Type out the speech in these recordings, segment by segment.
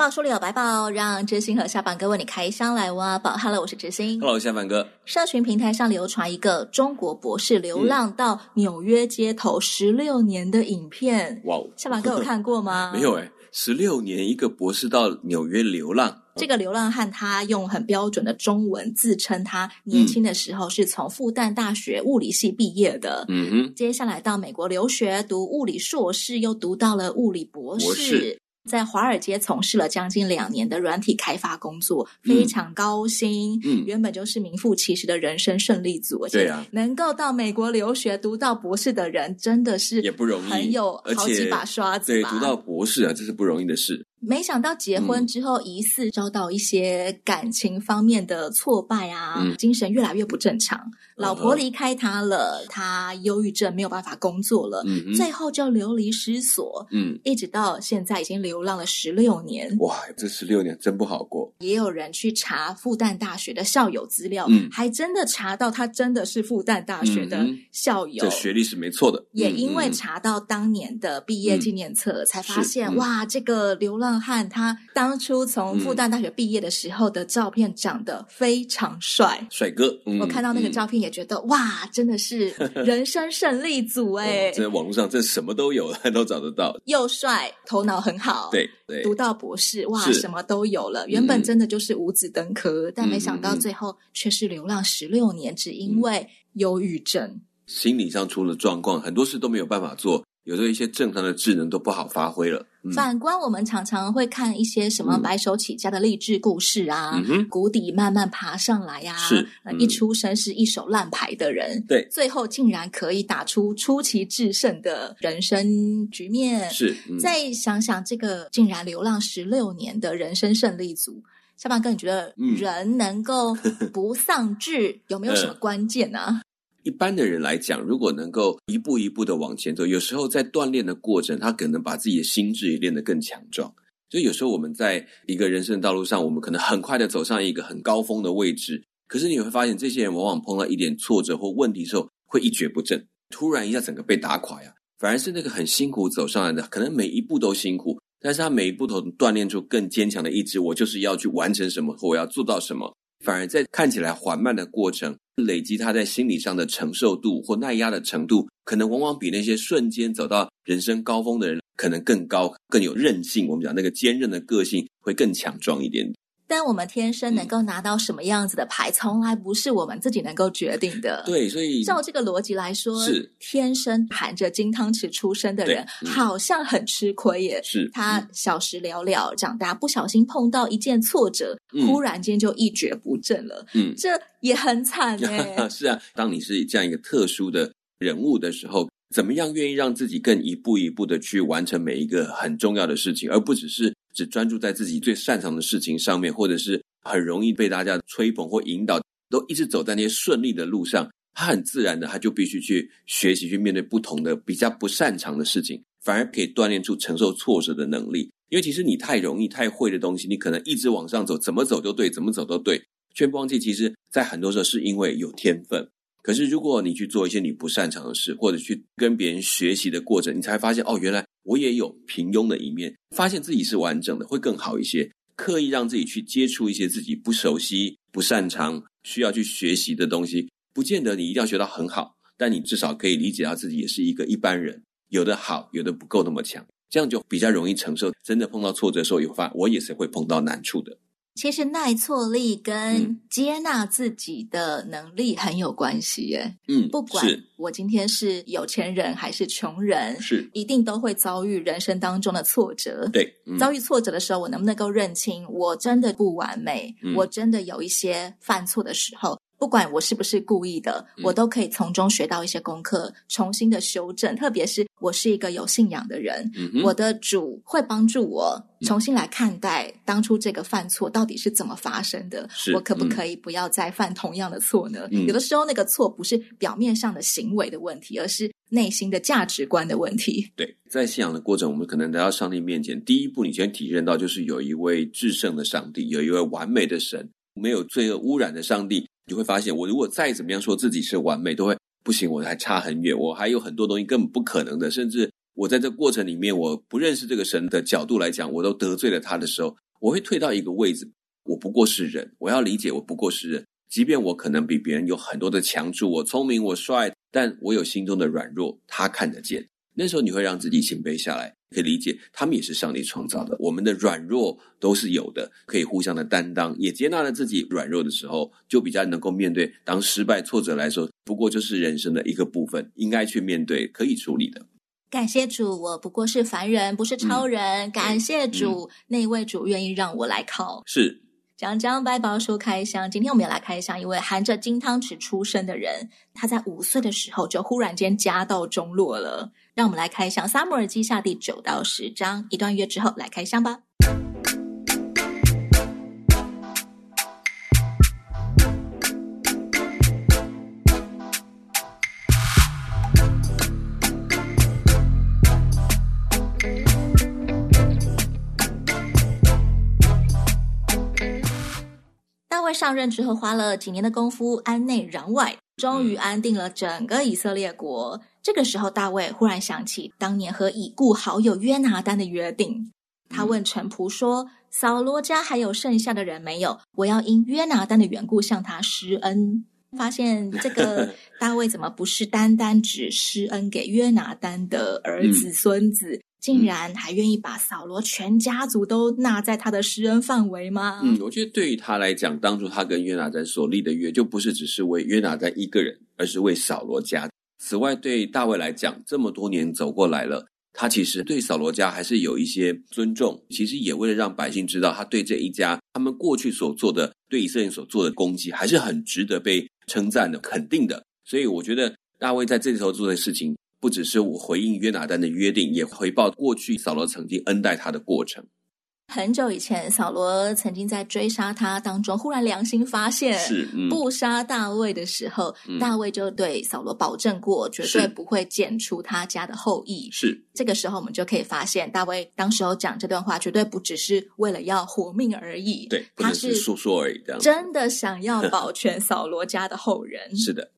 百宝书里有百宝，让知心和下凡哥为你开箱来挖宝。Hello，我是知心。Hello，下凡哥。社群平台上流传一个中国博士流浪到纽约街头十六年的影片。哇、嗯，下凡哥有看过吗？没有哎，十六年一个博士到纽约流浪。这个流浪汉他用很标准的中文自称，他年轻的时候是从复旦大学物理系毕业的。嗯哼，接下来到美国留学，读物理硕士，又读到了物理博士。博士在华尔街从事了将近两年的软体开发工作，非常高薪。嗯，原本就是名副其实的人生胜利组。对啊，能够到美国留学读到博士的人，真的是也不容易，很有好几把刷子吧。对，读到博士啊，这是不容易的事。没想到结婚之后，疑似遭到一些感情方面的挫败啊，嗯、精神越来越不正常，嗯、老婆离开他了，他忧郁症没有办法工作了，嗯、最后就流离失所，嗯，一直到现在已经流浪了十六年。哇，这十六年真不好过。也有人去查复旦大学的校友资料，嗯，还真的查到他真的是复旦大学的校友，嗯、这学历是没错的。也因为查到当年的毕业纪念册，嗯、才发现、嗯、哇，这个流浪。汉他当初从复旦大学毕业的时候的照片长得非常帅，帅哥。嗯、我看到那个照片也觉得、嗯、哇，真的是 人生胜利组哎！在网络上这什么都有，都找得到。又帅，头脑很好，对对，读到博士，哇，什么都有了。原本真的就是五子登科，嗯、但没想到最后却是流浪十六年，只因为忧郁症，心理上出了状况，很多事都没有办法做。有时候一些正常的智能都不好发挥了。嗯、反观我们常常会看一些什么白手起家的励志故事啊，嗯、谷底慢慢爬上来呀、啊，是、嗯、一出生是一手烂牌的人，对，最后竟然可以打出出奇制胜的人生局面。是，嗯、再想想这个竟然流浪十六年的人生胜利组，下半哥，你觉得人能够不丧志，嗯、有没有什么关键呢、啊？一般的人来讲，如果能够一步一步的往前走，有时候在锻炼的过程，他可能把自己的心智也练得更强壮。所以有时候我们在一个人生道路上，我们可能很快的走上一个很高峰的位置，可是你会发现，这些人往往碰到一点挫折或问题的时候，会一蹶不振，突然一下整个被打垮呀。反而是那个很辛苦走上来的，可能每一步都辛苦，但是他每一步都锻炼出更坚强的意志，我就是要去完成什么，或我要做到什么。反而在看起来缓慢的过程，累积他在心理上的承受度或耐压的程度，可能往往比那些瞬间走到人生高峰的人可能更高，更有韧性。我们讲那个坚韧的个性会更强壮一点。但我们天生能够拿到什么样子的牌，从来不是我们自己能够决定的。对，所以照这个逻辑来说，是天生含着金汤匙出生的人，好像很吃亏耶。是他小时了了，长大不小心碰到一件挫折，忽然间就一蹶不振了。嗯，这也很惨哎。是啊，当你是这样一个特殊的人物的时候，怎么样愿意让自己更一步一步的去完成每一个很重要的事情，而不只是。只专注在自己最擅长的事情上面，或者是很容易被大家吹捧或引导，都一直走在那些顺利的路上。他很自然的，他就必须去学习，去面对不同的比较不擅长的事情，反而可以锻炼出承受挫折的能力。因为其实你太容易、太会的东西，你可能一直往上走，怎么走都对，怎么走都对，却不忘记，其实在很多时候是因为有天分。可是如果你去做一些你不擅长的事，或者去跟别人学习的过程，你才发现哦，原来。我也有平庸的一面，发现自己是完整的会更好一些。刻意让自己去接触一些自己不熟悉、不擅长、需要去学习的东西，不见得你一定要学到很好，但你至少可以理解到自己也是一个一般人，有的好，有的不够那么强，这样就比较容易承受。真的碰到挫折的时候，有发我也是会碰到难处的。其实耐挫力跟接纳自己的能力很有关系耶。嗯，不管我今天是有钱人还是穷人，是一定都会遭遇人生当中的挫折。对，嗯、遭遇挫折的时候，我能不能够认清我真的不完美？嗯、我真的有一些犯错的时候，不管我是不是故意的，我都可以从中学到一些功课，重新的修正。特别是我是一个有信仰的人，嗯、我的主会帮助我重新来看待当初这个犯错到底是怎么发生的。我可不可以不要再犯同样的错呢？嗯、有的时候那个错不是表面上的行为的问题，而是内心的价值观的问题。对，在信仰的过程，我们可能来到上帝面前，第一步你先体验到就是有一位至圣的上帝，有一位完美的神，没有罪恶污染的上帝。你会发现，我如果再怎么样说自己是完美，都会不行，我还差很远，我还有很多东西根本不可能的。甚至我在这过程里面，我不认识这个神的角度来讲，我都得罪了他的时候，我会退到一个位置，我不过是人，我要理解我不过是人，即便我可能比别人有很多的强处，我聪明，我帅，但我有心中的软弱，他看得见。那时候你会让自己谦卑下来。可以理解，他们也是上帝创造的。我们的软弱都是有的，可以互相的担当，也接纳了自己软弱的时候，就比较能够面对。当失败挫折来说，不过就是人生的一个部分，应该去面对，可以处理的。感谢主，我不过是凡人，不是超人。嗯、感谢主，嗯、那位主愿意让我来考。是。讲讲百宝书开箱，今天我们要来开箱一位含着金汤匙出生的人。他在五岁的时候就忽然间家道中落了。让我们来开箱《撒母耳记下》第九到十章，一段月之后来开箱吧。上任之后，花了几年的功夫，安内攘外，终于安定了整个以色列国。这个时候，大卫忽然想起当年和已故好友约拿丹的约定，他问臣仆说：“扫罗家还有剩下的人没有？我要因约拿丹的缘故向他施恩。”发现这个 大卫怎么不是单单只施恩给约拿丹的儿子孙子？竟然还愿意把扫罗全家族都纳在他的施恩范围吗？嗯，我觉得对于他来讲，当初他跟约拿丹所立的约，就不是只是为约拿丹一个人，而是为扫罗家。此外，对大卫来讲，这么多年走过来了，他其实对扫罗家还是有一些尊重。其实也为了让百姓知道，他对这一家他们过去所做的，对以色列所做的攻击，还是很值得被称赞的、肯定的。所以，我觉得大卫在这里头做的事情。不只是我回应约拿单的约定，也回报过去扫罗曾经恩待他的过程。很久以前，扫罗曾经在追杀他当中，忽然良心发现，是、嗯、不杀大卫的时候，嗯、大卫就对扫罗保证过，绝对不会剪除他家的后裔。是这个时候，我们就可以发现，大卫当时候讲这段话，绝对不只是为了要活命而已。对，他是说说而已，真的想要保全扫罗家的后 人。是的。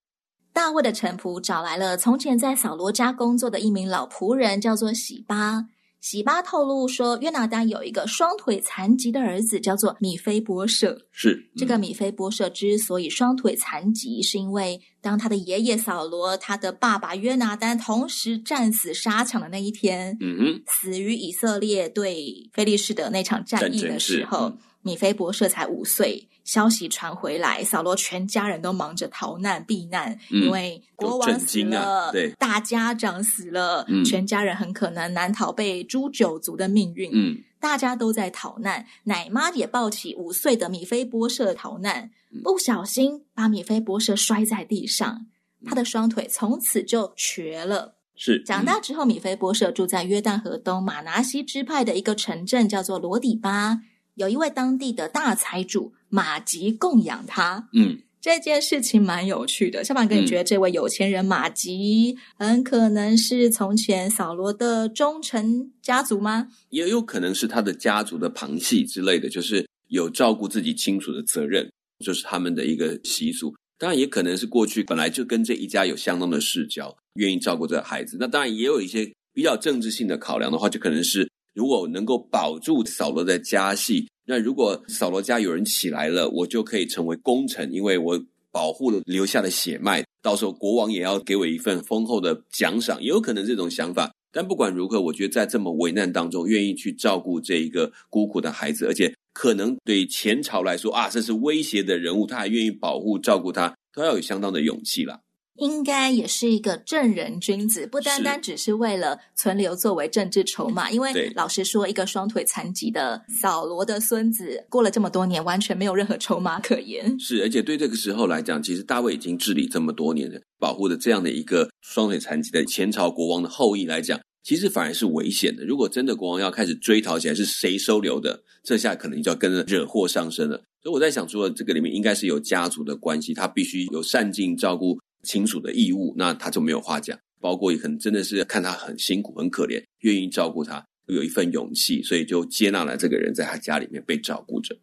大卫的臣仆找来了从前在扫罗家工作的一名老仆人，叫做喜巴。洗巴透露说，约拿丹有一个双腿残疾的儿子，叫做米菲波设。是、嗯、这个米菲波设之所以双腿残疾，是因为当他的爷爷扫罗、他的爸爸约拿丹同时战死沙场的那一天，嗯哼，死于以色列对菲利士的那场战役的时候，嗯、米菲波设才五岁。消息传回来，扫罗全家人都忙着逃难避难，嗯、因为国王死了，啊、对，大家长死了，嗯、全家人很可能难逃被诛九族的命运。嗯，大家都在逃难，奶妈也抱起五岁的米菲波设逃难，嗯、不小心把米菲波设摔在地上，嗯、他的双腿从此就瘸了。是，长大之后，米菲波设住在约旦河东马拿西支派的一个城镇，叫做罗底巴。有一位当地的大财主马吉供养他，嗯，这件事情蛮有趣的。小马哥，你觉得这位有钱人马吉很可能是从前扫罗的忠臣家族吗？也有可能是他的家族的旁系之类的，就是有照顾自己亲属的责任，就是他们的一个习俗。当然，也可能是过去本来就跟这一家有相当的世交，愿意照顾这个孩子。那当然也有一些比较政治性的考量的话，就可能是。如果能够保住扫罗的家系，那如果扫罗家有人起来了，我就可以成为功臣，因为我保护了留下的血脉。到时候国王也要给我一份丰厚的奖赏，也有可能这种想法。但不管如何，我觉得在这么危难当中，愿意去照顾这一个孤苦的孩子，而且可能对前朝来说啊，这是威胁的人物，他还愿意保护照顾他，都要有相当的勇气了。应该也是一个正人君子，不单单只是为了存留作为政治筹码。因为老实说，一个双腿残疾的扫罗的孙子，过了这么多年，完全没有任何筹码可言。是，而且对这个时候来讲，其实大卫已经治理这么多年了，保护的这样的一个双腿残疾的前朝国王的后裔来讲，其实反而是危险的。如果真的国王要开始追讨起来，是谁收留的？这下可能就要跟着惹祸上身了。所以我在想，说这个里面应该是有家族的关系，他必须有善尽照顾。亲属的义务，那他就没有话讲。包括也可能真的是看他很辛苦、很可怜，愿意照顾他，有一份勇气，所以就接纳了这个人在他家里面被照顾着。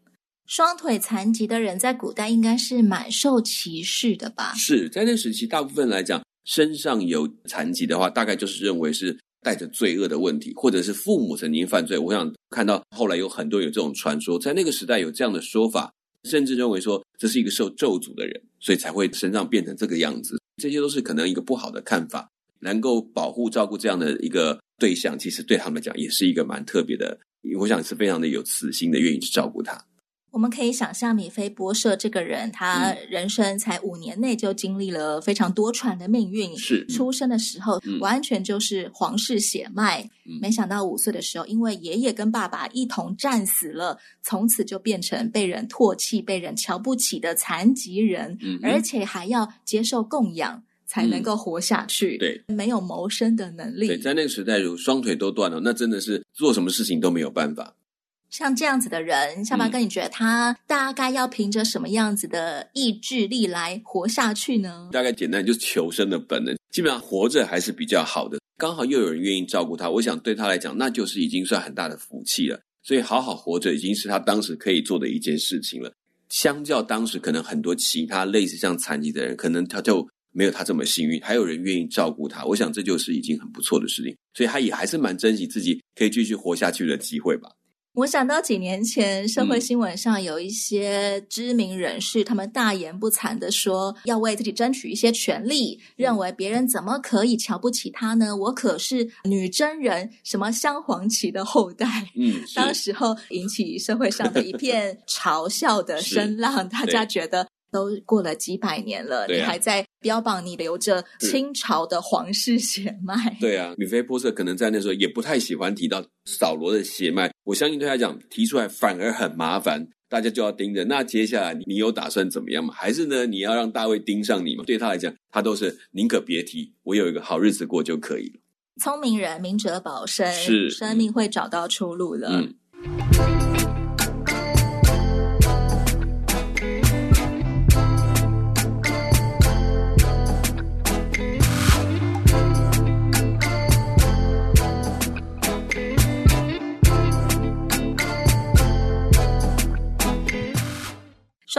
双腿残疾的人在古代应该是蛮受歧视的吧？是在那时期，大部分来讲，身上有残疾的话，大概就是认为是带着罪恶的问题，或者是父母曾经犯罪。我想看到后来有很多有这种传说，在那个时代有这样的说法。甚至认为说，这是一个受咒诅的人，所以才会身上变成这个样子。这些都是可能一个不好的看法。能够保护照顾这样的一个对象，其实对他们讲也是一个蛮特别的。我想是非常的有慈心的，愿意去照顾他。我们可以想象，米菲波设这个人，他人生才五年内就经历了非常多舛的命运。是出生的时候，完全就是皇室血脉。嗯、没想到五岁的时候，因为爷爷跟爸爸一同战死了，从此就变成被人唾弃、被人瞧不起的残疾人，嗯、而且还要接受供养才能够活下去。嗯、对，没有谋生的能力。对，在那个时代，如双腿都断了，那真的是做什么事情都没有办法。像这样子的人，下巴哥，你觉得他大概要凭着什么样子的意志力来活下去呢？大概简单就是求生的本能，基本上活着还是比较好的。刚好又有人愿意照顾他，我想对他来讲，那就是已经算很大的福气了。所以好好活着已经是他当时可以做的一件事情了。相较当时可能很多其他类似像残疾的人，可能他就没有他这么幸运，还有人愿意照顾他。我想这就是已经很不错的事情，所以他也还是蛮珍惜自己可以继续活下去的机会吧。我想到几年前社会新闻上有一些知名人士，嗯、他们大言不惭的说要为自己争取一些权利，认为别人怎么可以瞧不起他呢？我可是女真人，什么镶黄旗的后代。嗯，当时候引起社会上的一片嘲笑的声浪，大家觉得。都过了几百年了，啊、你还在标榜你留着清朝的皇室血脉？对啊，米菲波设可能在那时候也不太喜欢提到扫罗的血脉。我相信对他讲，提出来反而很麻烦，大家就要盯着。那接下来你有打算怎么样吗？还是呢，你要让大卫盯上你吗？对他来讲，他都是宁可别提，我有一个好日子过就可以了。聪明人明哲保身，是生命会找到出路的。嗯。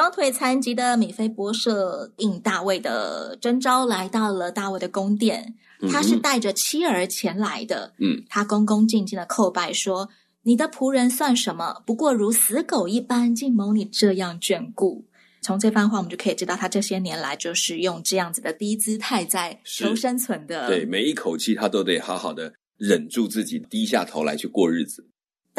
双腿残疾的米菲波设应大卫的征召，来到了大卫的宫殿。他是带着妻儿前来的。嗯，他恭恭敬敬的叩拜说：“你的仆人算什么？不过如死狗一般，竟蒙你这样眷顾。”从这番话，我们就可以知道，他这些年来就是用这样子的低姿态在求生存的。对，每一口气他都得好好的忍住自己，低下头来去过日子。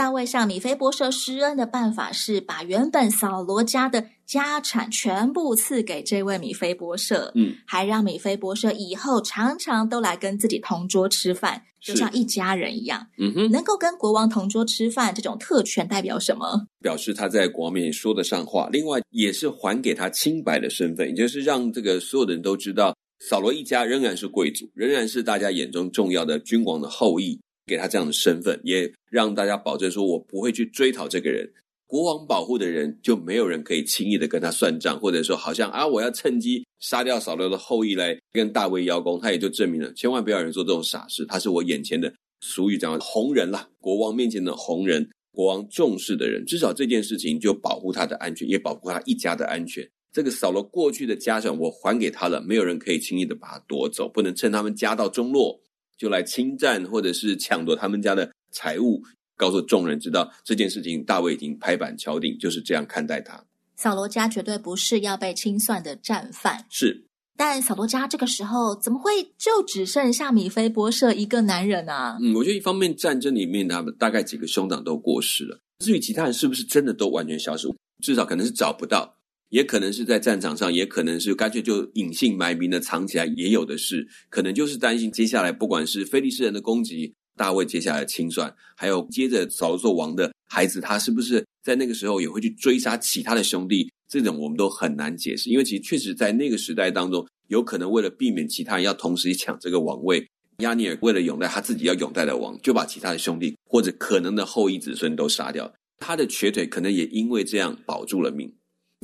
大卫向米菲波设施恩的办法是把原本扫罗家的家产全部赐给这位米菲波设，嗯，还让米菲波设以后常常都来跟自己同桌吃饭，就像一家人一样。嗯哼，能够跟国王同桌吃饭，这种特权代表什么？表示他在国王面前说得上话，另外也是还给他清白的身份，也就是让这个所有的人都知道，扫罗一家仍然是贵族，仍然是大家眼中重要的君王的后裔。给他这样的身份，也让大家保证说，我不会去追讨这个人。国王保护的人，就没有人可以轻易的跟他算账，或者说，好像啊，我要趁机杀掉扫罗的后裔来跟大卫邀功。他也就证明了，千万不要有人做这种傻事。他是我眼前的俗语讲的红人啦，国王面前的红人，国王重视的人，至少这件事情就保护他的安全，也保护他一家的安全。这个扫罗过去的家产，我还给他了，没有人可以轻易的把他夺走，不能趁他们家道中落。就来侵占或者是抢夺他们家的财物，告诉众人知道这件事情，大卫已经拍板敲定，就是这样看待他。扫罗家绝对不是要被清算的战犯，是。但扫罗家这个时候怎么会就只剩下米菲波设一个男人啊？嗯，我觉得一方面战争里面他们大概几个兄长都过世了，至于其他人是不是真的都完全消失，至少可能是找不到。也可能是在战场上，也可能是干脆就隐姓埋名的藏起来，也有的是。可能就是担心接下来不管是菲利斯人的攻击，大卫接下来清算，还有接着扫罗做王的孩子，他是不是在那个时候也会去追杀其他的兄弟？这种我们都很难解释，因为其实确实在那个时代当中，有可能为了避免其他人要同时抢这个王位，亚尼尔为了永代他自己要永代的王，就把其他的兄弟或者可能的后裔子孙都杀掉。他的瘸腿可能也因为这样保住了命，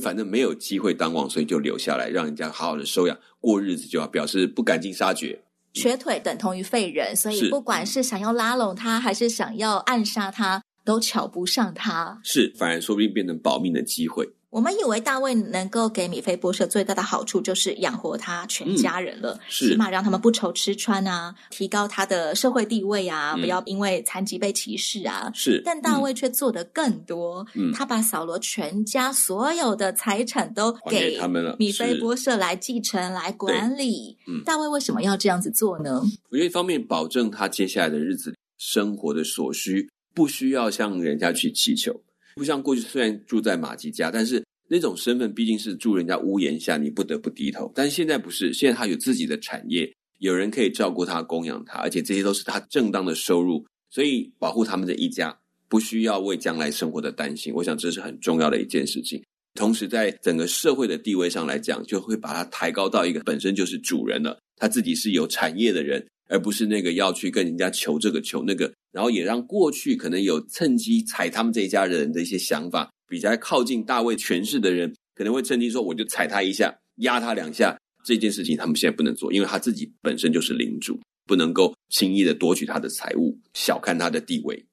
反正没有机会当王，所以就留下来让人家好好的收养过日子，就要表示不赶尽杀绝。瘸腿等同于废人，所以不管是想要拉拢他，还是想要暗杀他，都瞧不上他。是，反而说不定变成保命的机会。我们以为大卫能够给米菲波设最大的好处就是养活他全家人了，嗯、是起码让他们不愁吃穿啊，提高他的社会地位啊，嗯、不要因为残疾被歧视啊。是，但大卫却做得更多，嗯、他把扫罗全家所有的财产都给他们了，米菲波设来继承、来管理。嗯，大卫为什么要这样子做呢？我觉得一方面保证他接下来的日子生活的所需，不需要向人家去祈求。不像过去，虽然住在马吉家，但是那种身份毕竟是住人家屋檐下，你不得不低头。但现在不是，现在他有自己的产业，有人可以照顾他、供养他，而且这些都是他正当的收入，所以保护他们的一家，不需要为将来生活的担心。我想这是很重要的一件事情。同时，在整个社会的地位上来讲，就会把他抬高到一个本身就是主人了，他自己是有产业的人。而不是那个要去跟人家求这个求那个，然后也让过去可能有趁机踩他们这一家人的一些想法，比较靠近大卫权势的人，可能会趁机说我就踩他一下，压他两下。这件事情他们现在不能做，因为他自己本身就是领主，不能够轻易的夺取他的财物，小看他的地位。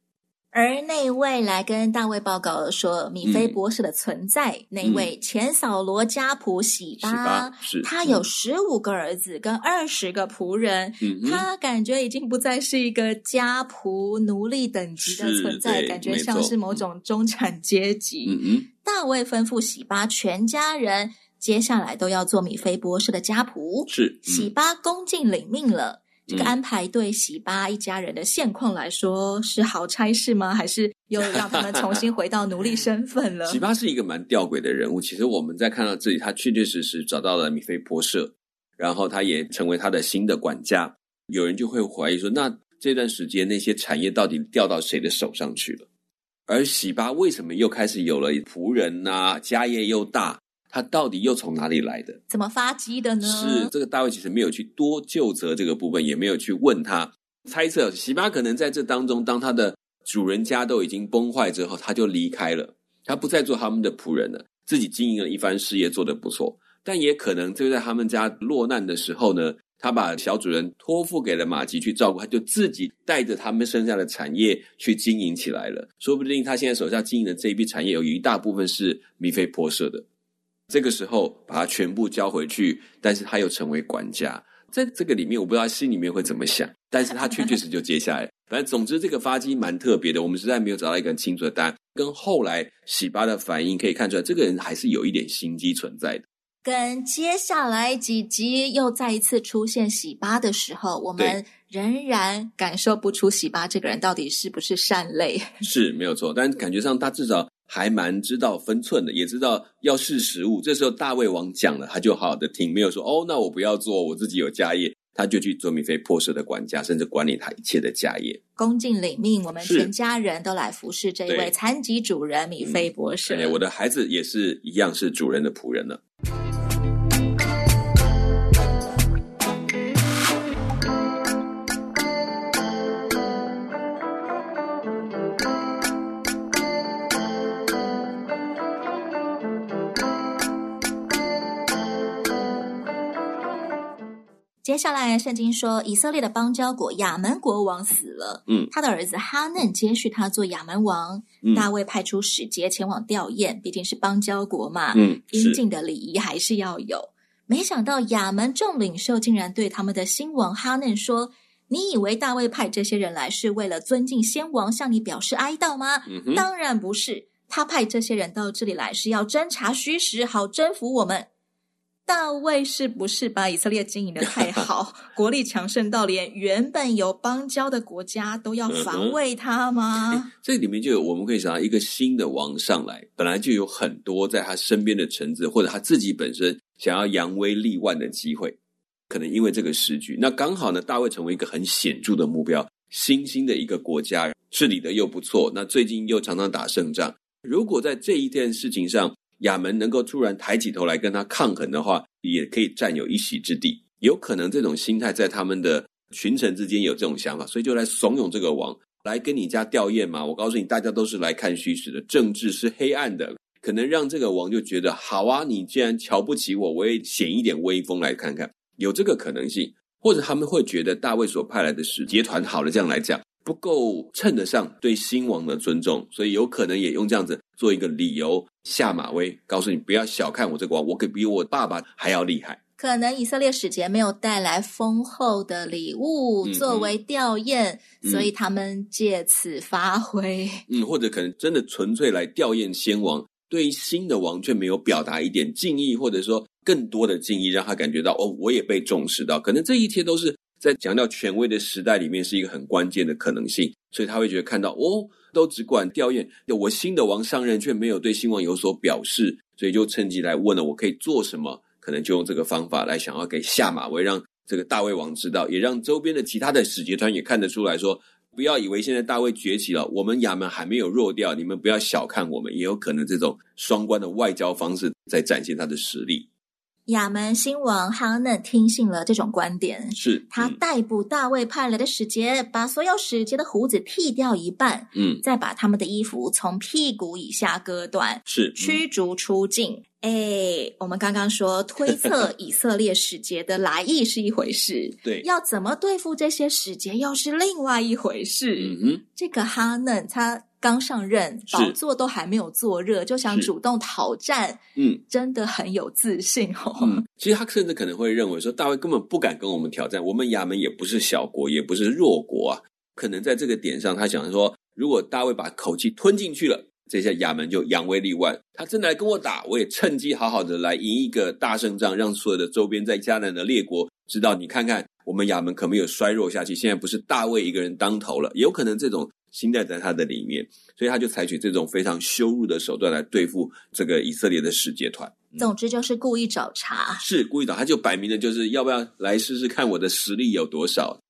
而那位来跟大卫报告说米菲博士的存在，嗯、那位前扫罗家仆喜巴，他有十五个儿子跟二十个仆人，嗯、他感觉已经不再是一个家仆奴隶等级的存在，感觉像是某种中产阶级。嗯嗯、大卫吩咐喜巴全家人，接下来都要做米菲博士的家仆。是、嗯、洗巴恭敬领命了。这个安排对喜巴一家人的现况来说是好差事吗？还是又让他们重新回到奴隶身份了？喜巴是一个蛮吊诡的人物。其实我们在看到这里，他确确实实找到了米菲波设，然后他也成为他的新的管家。有人就会怀疑说，那这段时间那些产业到底掉到谁的手上去了？而喜巴为什么又开始有了仆人呐、啊，家业又大？他到底又从哪里来的？怎么发迹的呢？是这个大卫其实没有去多就责这个部分，也没有去问他。猜测喜巴可能在这当中，当他的主人家都已经崩坏之后，他就离开了，他不再做他们的仆人了，自己经营了一番事业，做得不错。但也可能就在他们家落难的时候呢，他把小主人托付给了马吉去照顾，他就自己带着他们剩下的产业去经营起来了。说不定他现在手下经营的这一批产业，有一大部分是米菲波设的。这个时候把他全部交回去，但是他又成为管家，在这个里面我不知道他心里面会怎么想，但是他确确实就接下来，反正总之这个发迹蛮特别的，我们实在没有找到一个很清楚的答案。跟后来喜巴的反应可以看出来，这个人还是有一点心机存在的。跟接下来几集又再一次出现喜巴的时候，我们仍然感受不出喜巴这个人到底是不是善类，是没有错，但感觉上他至少。还蛮知道分寸的，也知道要识时务。这时候大胃王讲了，他就好好的听，没有说哦，那我不要做，我自己有家业，他就去做米菲破舍的管家，甚至管理他一切的家业。恭敬领命，我们全家人都来服侍这一位残疾主人米非波设。对，我的孩子也是一样，是主人的仆人了。接下来，圣经说，以色列的邦交国亚门国王死了，嗯，他的儿子哈嫩接续他做亚门王。嗯、大卫派出使节前往吊唁，毕竟是邦交国嘛，嗯，应尽的礼仪还是要有。没想到亚门众领袖竟然对他们的新王哈嫩说：“你以为大卫派这些人来是为了尊敬先王，向你表示哀悼吗？嗯、当然不是，他派这些人到这里来是要侦查虚实，好征服我们。”大卫是不是把以色列经营的太好，国力强盛到连原本有邦交的国家都要防卫他吗？这里面就有我们可以想到一个新的王上来，本来就有很多在他身边的臣子或者他自己本身想要扬威立万的机会，可能因为这个时局，那刚好呢，大卫成为一个很显著的目标，新兴的一个国家治理的又不错，那最近又常常打胜仗，如果在这一件事情上。亚门能够突然抬起头来跟他抗衡的话，也可以占有一席之地。有可能这种心态在他们的群臣之间有这种想法，所以就来怂恿这个王来跟你家吊唁嘛。我告诉你，大家都是来看虚实的，政治是黑暗的，可能让这个王就觉得好啊，你既然瞧不起我，我也显一点威风来看看，有这个可能性。或者他们会觉得大卫所派来的使节团，好了，这样来讲不够称得上对新王的尊重，所以有可能也用这样子做一个理由。下马威，告诉你不要小看我这个王，我可比我爸爸还要厉害。可能以色列使节没有带来丰厚的礼物作为吊唁，嗯，所以他们借此发挥。嗯，或者可能真的纯粹来吊唁先王，对新的王却没有表达一点敬意，或者说更多的敬意，让他感觉到哦，我也被重视到。可能这一切都是在强调权威的时代里面是一个很关键的可能性，所以他会觉得看到哦。都只管吊唁，我新的王上任却没有对新王有所表示，所以就趁机来问了，我可以做什么？可能就用这个方法来想要给下马威，让这个大卫王知道，也让周边的其他的使节团也看得出来说，不要以为现在大卫崛起了，我们亚门还没有弱掉，你们不要小看我们，也有可能这种双关的外交方式在展现他的实力。亚门新王哈嫩听信了这种观点，是、嗯、他逮捕大卫派来的使节，把所有使节的胡子剃掉一半，嗯，再把他们的衣服从屁股以下割断，是驱逐出境。哎、嗯，我们刚刚说推测 以色列使节的来意是一回事，对，要怎么对付这些使节又是另外一回事。嗯哼，这个哈嫩他。刚上任，宝座都还没有坐热，就想主动讨战，嗯，真的很有自信哦。嗯，其实他甚至可能会认为说，大卫根本不敢跟我们挑战，我们亚门也不是小国，也不是弱国啊。可能在这个点上，他想说，如果大卫把口气吞进去了，这下亚门就扬威立万。他真的来跟我打，我也趁机好好的来赢一个大胜仗，让所有的周边在迦南的列国知道，你看看我们亚门可没有衰弱下去，现在不是大卫一个人当头了，有可能这种。心态在他的里面，所以他就采取这种非常羞辱的手段来对付这个以色列的使节团。总之就是故意找茬，是故意找，他就摆明了就是要不要来试试看我的实力有多少。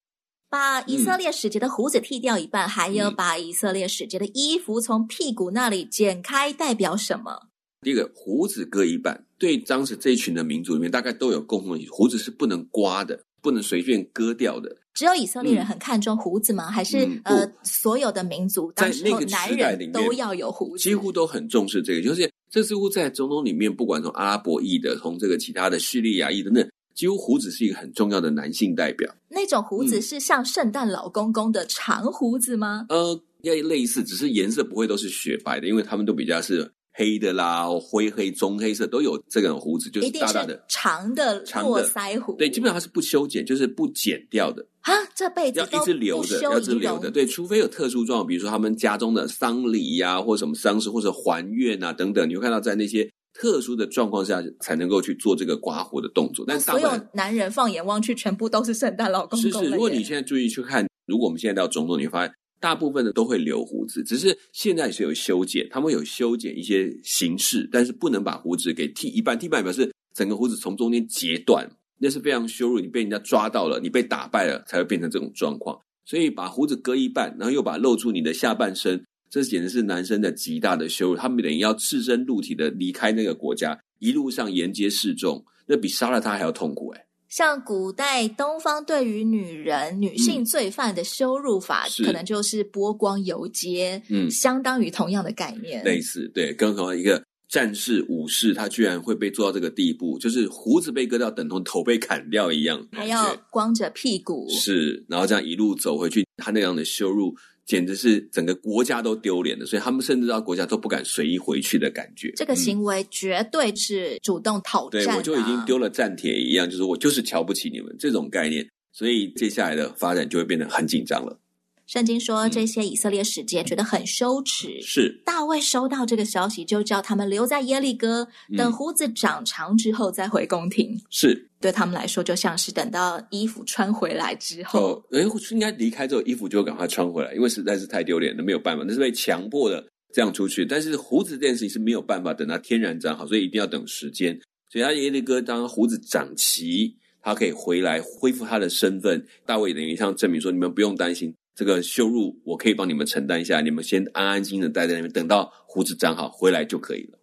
把以色列使节的胡子剃掉一半，嗯、还有把以色列使节的衣服从屁股那里剪开，代表什么？第一个，胡子割一半，对当时这一群的民族里面，大概都有共同的，胡子是不能刮的。不能随便割掉的。只有以色列人很看重胡子吗？嗯、还是、嗯、呃，所有的民族当时候男人都要有胡子，几乎都很重视这个。就是这似乎在中东里面，不管从阿拉伯裔的，从这个其他的叙利亚裔的，那几乎胡子是一个很重要的男性代表。那种胡子是像圣诞老公公的长胡子吗？嗯、呃，要类似，只是颜色不会都是雪白的，因为他们都比较是。黑的啦，灰黑、棕黑色都有这种胡子，就是大大的、长的络腮胡。对，基本上它是不修剪，就是不剪掉的。啊，这辈子要一直留着，要一直留着。对，除非有特殊状况，比如说他们家中的丧礼呀，或什么丧事，或者还愿啊等等，你会看到在那些特殊的状况下才能够去做这个刮胡的动作。但所有男人放眼望去，全部都是圣诞老公公。是是，如果你现在注意去看，如果我们现在到中东，你会发现。大部分的都会留胡子，只是现在是有修剪，他们有修剪一些形式，但是不能把胡子给剃一半，剃一半表示整个胡子从中间截断，那是非常羞辱。你被人家抓到了，你被打败了，才会变成这种状况。所以把胡子割一半，然后又把露出你的下半身，这简直是男生的极大的羞辱。他们等于要赤身露体的离开那个国家，一路上沿街示众，那比杀了他还要痛苦哎。像古代东方对于女人、女性罪犯的羞辱法，嗯、可能就是剥光游街，嗯，相当于同样的概念。类似，对，更何况一个战士、武士，他居然会被做到这个地步，就是胡子被割掉，等同头被砍掉一样，还要光着屁股，是，然后这样一路走回去，他那样的羞辱。简直是整个国家都丢脸的，所以他们甚至到国家都不敢随意回去的感觉。这个行为绝对是主动讨战、啊。对，我就已经丢了战帖一样，就是我就是瞧不起你们这种概念，所以接下来的发展就会变得很紧张了。圣经说，这些以色列使节觉得很羞耻。是大卫收到这个消息，就叫他们留在耶利哥，等胡子长长之后再回宫廷。是对他们来说，就像是等到衣服穿回来之后，哎、哦，应该离开之后，衣服就赶快穿回来，因为实在是太丢脸了，没有办法，那是被强迫的这样出去。但是胡子这件事情是没有办法等它天然长好，所以一定要等时间。所以他耶利哥当胡子长齐，他可以回来恢复他的身份。大卫等于像证明说，你们不用担心。这个羞辱我可以帮你们承担一下，你们先安安静静的待在那边，等到胡子长好回来就可以了。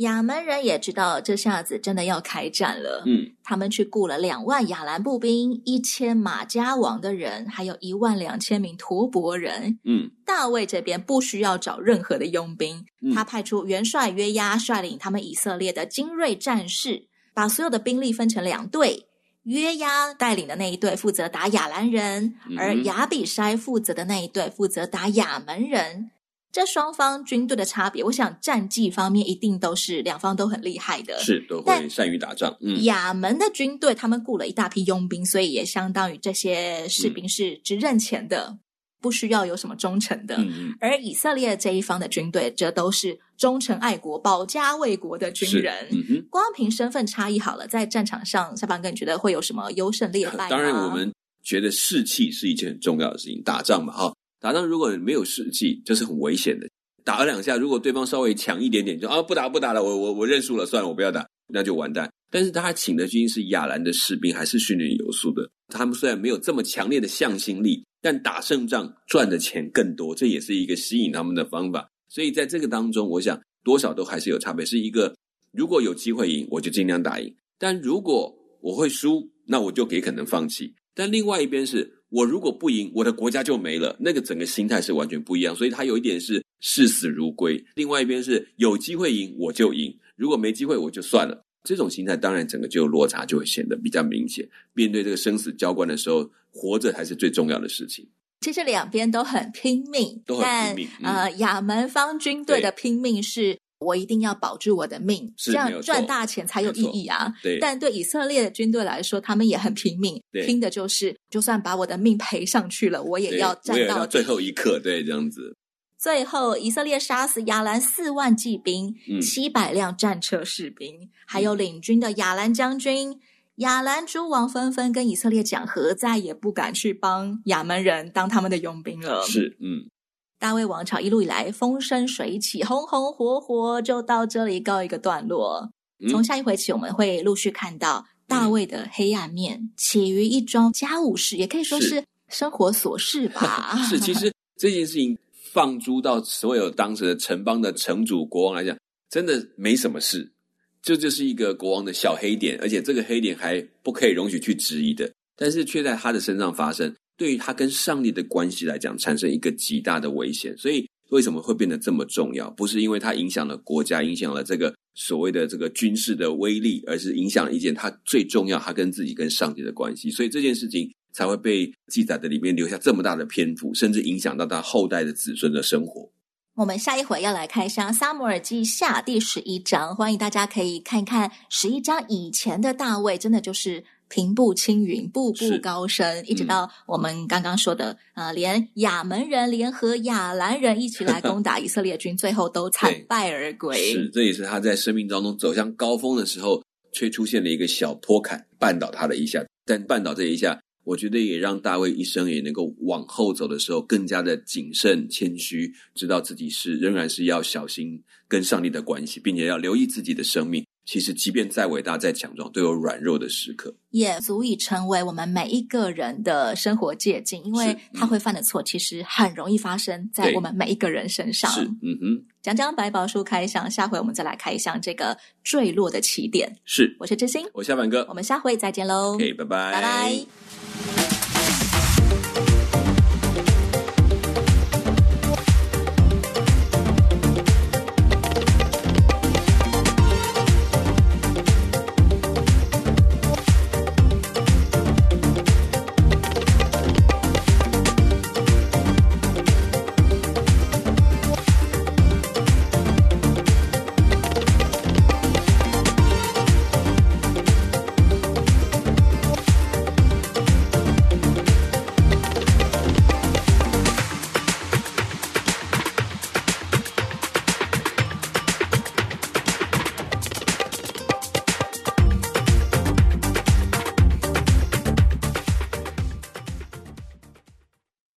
亚门人也知道这下子真的要开战了，嗯，他们去雇了两万亚兰步兵、一千马家王的人，还有一万两千名陀伯人，嗯，大卫这边不需要找任何的佣兵，嗯，他派出元帅约押率领他们以色列的精锐战士，把所有的兵力分成两队。约押带领的那一队负责打亚兰人，而亚比筛负责的那一队负责打亚门人。这双方军队的差别，我想战绩方面一定都是两方都很厉害的，是都会善于打仗。嗯，亚门的军队他们雇了一大批佣兵，所以也相当于这些士兵是只认钱的。嗯不需要有什么忠诚的，嗯、而以色列这一方的军队，这都是忠诚爱国、保家卫国的军人。嗯、光凭身份差异好了，在战场上，下半哥你觉得会有什么优胜劣败？当然，我们觉得士气是一件很重要的事情。打仗嘛，哈，打仗如果没有士气，就是很危险的。打了两下，如果对方稍微强一点点，就啊不打不打了，我我我认输了，算了，我不要打，那就完蛋。但是他请的军是亚兰的士兵，还是训练有素的。他们虽然没有这么强烈的向心力。但打胜仗赚的钱更多，这也是一个吸引他们的方法。所以在这个当中，我想多少都还是有差别。是一个如果有机会赢，我就尽量打赢；但如果我会输，那我就给可能放弃。但另外一边是我如果不赢，我的国家就没了。那个整个心态是完全不一样。所以他有一点是视死如归，另外一边是有机会赢我就赢，如果没机会我就算了。这种心态当然整个就落差就会显得比较明显。面对这个生死交关的时候，活着才是最重要的事情。其实两边都很拼命，都很拼命。但呃，亚门方军队的拼命是我一定要保住我的命，这样赚大钱才有意义啊。对。但对以色列的军队来说，他们也很拼命，拼的就是就算把我的命赔上去了，我也要站到最后一刻。对，这样子。最后，以色列杀死亚兰四万骑兵，七百辆战车士兵，嗯、还有领军的亚兰将军。亚兰诸王纷纷跟以色列讲和，再也不敢去帮亚门人当他们的佣兵了。是，嗯，大卫王朝一路以来风生水起，红红火火，就到这里告一个段落。嗯、从下一回起，我们会陆续看到大卫的黑暗面，嗯、起于一桩家务事，也可以说是生活琐事吧。是，其实这件事情。放逐到所有当时的城邦的城主国王来讲，真的没什么事，这，就是一个国王的小黑点，而且这个黑点还不可以容许去质疑的，但是却在他的身上发生，对于他跟上帝的关系来讲，产生一个极大的危险。所以为什么会变得这么重要？不是因为他影响了国家，影响了这个所谓的这个军事的威力，而是影响了一件他最重要，他跟自己跟上帝的关系。所以这件事情。才会被记载的里面留下这么大的篇幅，甚至影响到他后代的子孙的生活。我们下一回要来开箱《撒母耳记下》第十一章，欢迎大家可以看一看十一章以前的大卫，真的就是平步青云，步步高升，一直到我们刚刚说的，呃，连亚门人联合亚兰人一起来 攻打以色列军，最后都惨败而归。是，这也是他在生命当中走向高峰的时候，却出现了一个小坡坎，绊倒他了一下。但绊倒这一下。我觉得也让大卫一生也能够往后走的时候更加的谨慎谦虚，知道自己是仍然是要小心跟上帝的关系，并且要留意自己的生命。其实，即便再伟大、再强壮，都有软弱的时刻，也足以成为我们每一个人的生活借鉴。因为他会犯的错，其实很容易发生在我们每一个人身上。是，嗯哼。讲讲百宝书开箱，下回我们再来开箱这个坠落的起点。是，我是真心，我是小板哥，我们下回再见喽。OK，拜拜，拜拜。